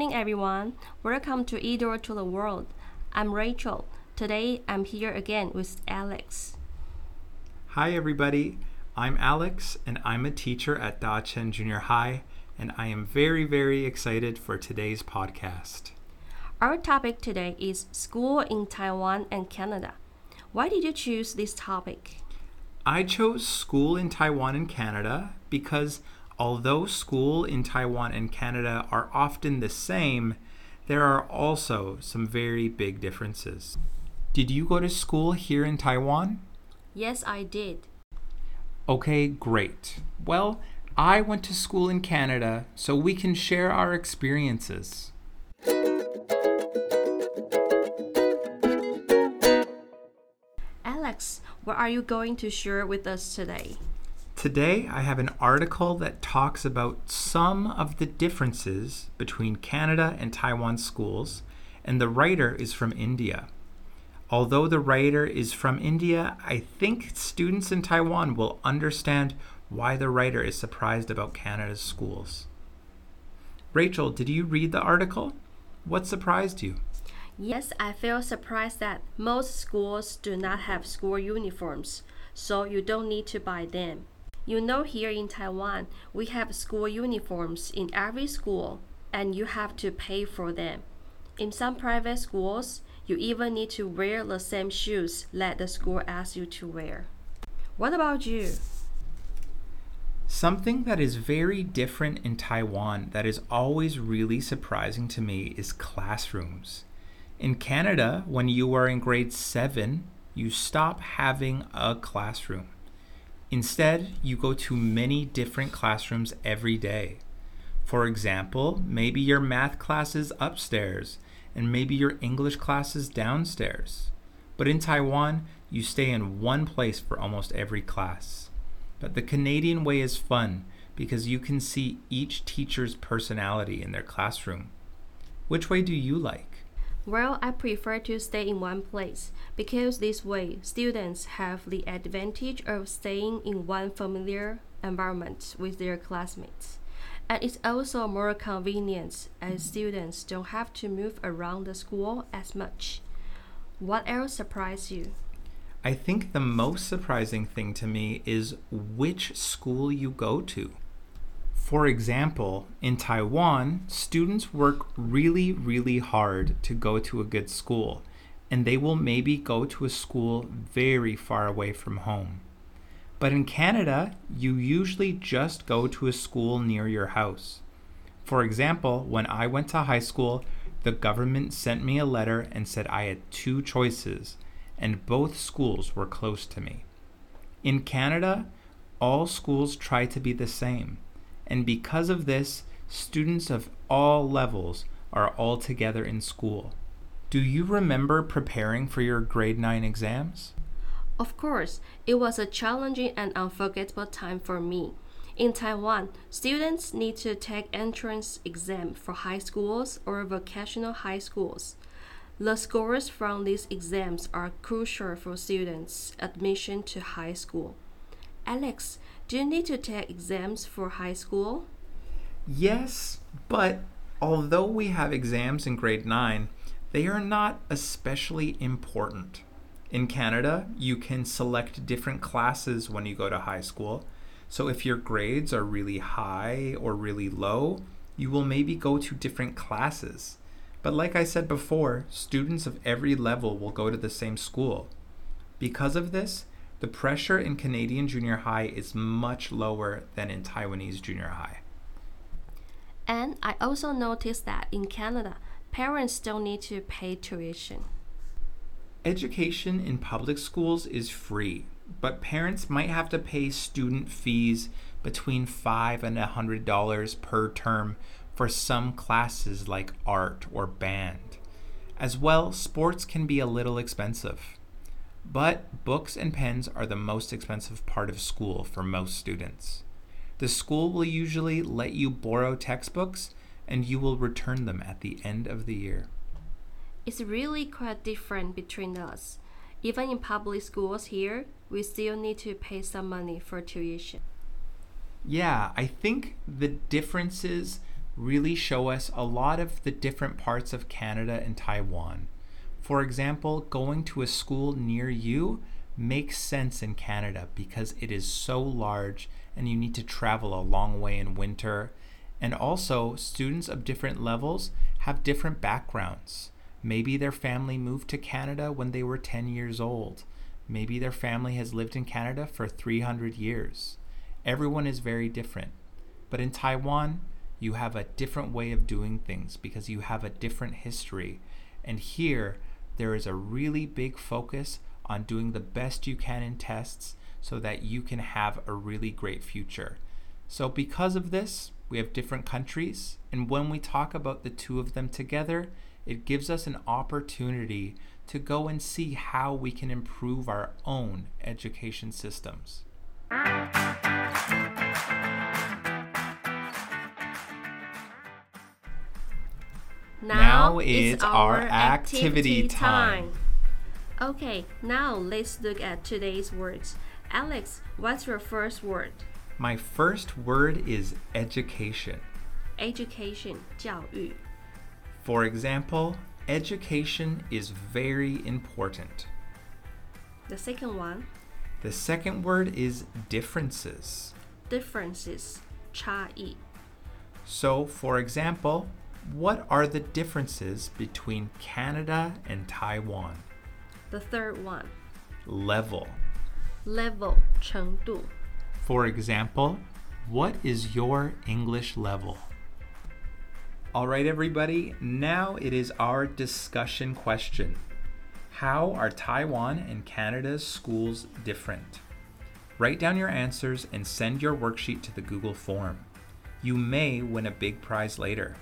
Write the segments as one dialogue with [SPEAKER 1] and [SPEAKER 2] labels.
[SPEAKER 1] morning, everyone. Welcome to E-Door to the World. I'm Rachel. Today, I'm here again with Alex.
[SPEAKER 2] Hi, everybody. I'm Alex, and I'm a teacher at Da Chen Junior High, and I am very, very excited for today's podcast.
[SPEAKER 1] Our topic today is school in Taiwan and Canada. Why did you choose this topic?
[SPEAKER 2] I chose school in Taiwan and Canada because although school in Taiwan and Canada are often the same, there are also some very big differences. Did you go to school here in Taiwan?
[SPEAKER 1] Yes, I did.
[SPEAKER 2] Okay, great. Well, I went to school in Canada, so we can share our experiences.
[SPEAKER 1] Alex, what are you going to share with us today?
[SPEAKER 2] Today, I have an article that talks about some of the differences between Canada and Taiwan schools, and the writer is from India. Although the writer is from India, I think students in Taiwan will understand why the writer is surprised about Canada's schools. Rachel, did you read the article? What surprised you?
[SPEAKER 1] Yes, I feel surprised that most schools do not have school uniforms, so you don't need to buy them. You know, here in Taiwan, we have school uniforms in every school, and you have to pay for them. In some private schools, you even need to wear the same shoes that the school asks you to wear. What about you?
[SPEAKER 2] Something that is very different in Taiwan that is always really surprising to me is classrooms. In Canada, when you are in grade 7, you stop having a classroom. Instead, you go to many different classrooms every day. For example, maybe your math class is upstairs and maybe your English class is downstairs. But in Taiwan, you stay in one place for almost every class. But the Canadian way is fun because you can see each teacher's personality in their classroom. Which way do you like?
[SPEAKER 1] Well, I prefer to stay in one place because this way students have the advantage of staying in one familiar environment with their classmates. And it's also more convenient as students don't have to move around the school as much. What else surprised you?
[SPEAKER 2] I think the most surprising thing to me is which school you go to. For example, in Taiwan, students work really, really hard to go to a good school, and they will maybe go to a school very far away from home. But in Canada, you usually just go to a school near your house. For example, when I went to high school, the government sent me a letter and said I had two choices, and both schools were close to me. In Canada, all schools try to be the same, and because of this, students of all levels are all together in school. Do you remember preparing for your grade 9 exams?
[SPEAKER 1] Of course, it was a challenging and unforgettable time for me. In Taiwan, students need to take entrance exam for high schools or vocational high schools. The scores from these exams are crucial for students' admission to high school. Alex, do you need to take exams for high school?
[SPEAKER 2] Yes, but although we have exams in grade 9, they are not especially important. In Canada, you can select different classes when you go to high school. So if your grades are really high or really low, you will maybe go to different classes. But like I said before, students of every level will go to the same school. Because of this, the pressure in Canadian junior high is much lower than in Taiwanese junior high.
[SPEAKER 1] And I also noticed that in Canada, parents don't need to pay tuition.
[SPEAKER 2] Education in public schools is free, but parents might have to pay student fees between five and a hundred dollars per term for some classes like art or band. As well, sports can be a little expensive. But books and pens are the most expensive part of school for most students. The school will usually let you borrow textbooks and you will return them at the end of the year.
[SPEAKER 1] It's really quite different between us. Even in public schools here, we still need to pay some money for tuition.
[SPEAKER 2] Yeah, I think the differences really show us a lot of the different parts of Canada and Taiwan. For example, going to a school near you makes sense in Canada because it is so large and you need to travel a long way in winter. And also, students of different levels have different backgrounds. Maybe their family moved to Canada when they were 10 years old. Maybe their family has lived in Canada for 300 years. Everyone is very different. But in Taiwan, you have a different way of doing things because you have a different history. And here, there is a really big focus on doing the best you can in tests so that you can have a really great future. So, because of this, we have different countries, and when we talk about the two of them together, it gives us an opportunity to go and see how we can improve our own education systems. Now is our activity time.
[SPEAKER 1] Okay, now let's look at today's words. Alex, what's your first word?
[SPEAKER 2] My first word is education.
[SPEAKER 1] Education, 教育.
[SPEAKER 2] For example, education is very important.
[SPEAKER 1] The second one,
[SPEAKER 2] The second word is differences.
[SPEAKER 1] differences, 差异.
[SPEAKER 2] So, for example, what are the differences between Canada and Taiwan?
[SPEAKER 1] The third one,
[SPEAKER 2] Level.
[SPEAKER 1] level, 程度.
[SPEAKER 2] For example, what is your English level? All right, everybody, now it is our discussion question. How are Taiwan and Canada's schools different? Write down your answers and send your worksheet to the Google form. You may win a big prize later.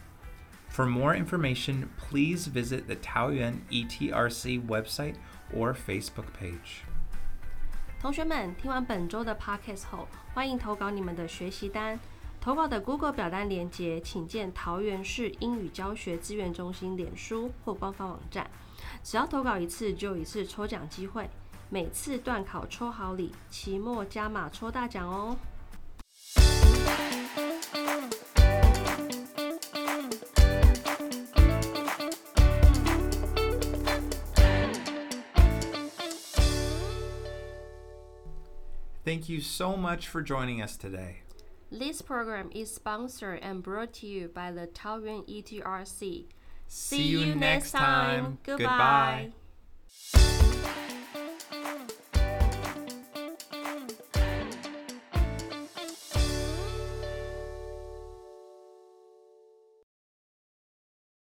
[SPEAKER 2] For more information, please visit the Taoyuan ETRC website or Facebook page.
[SPEAKER 1] 同学们，听完本周的 podcast 后，欢迎投稿你们的学习单。投稿的 Google 表单连接，请见桃园市英语教学资源中心脸书或官方网站。只要投稿一次，就有一次抽奖机会。每次段考抽好礼，期末加码抽大奖哦！
[SPEAKER 2] Thank you so much for joining us today.
[SPEAKER 1] This program is sponsored and brought to you by the Taoyuan ETRC.
[SPEAKER 2] See you next time.
[SPEAKER 1] Goodbye.
[SPEAKER 2] Goodbye.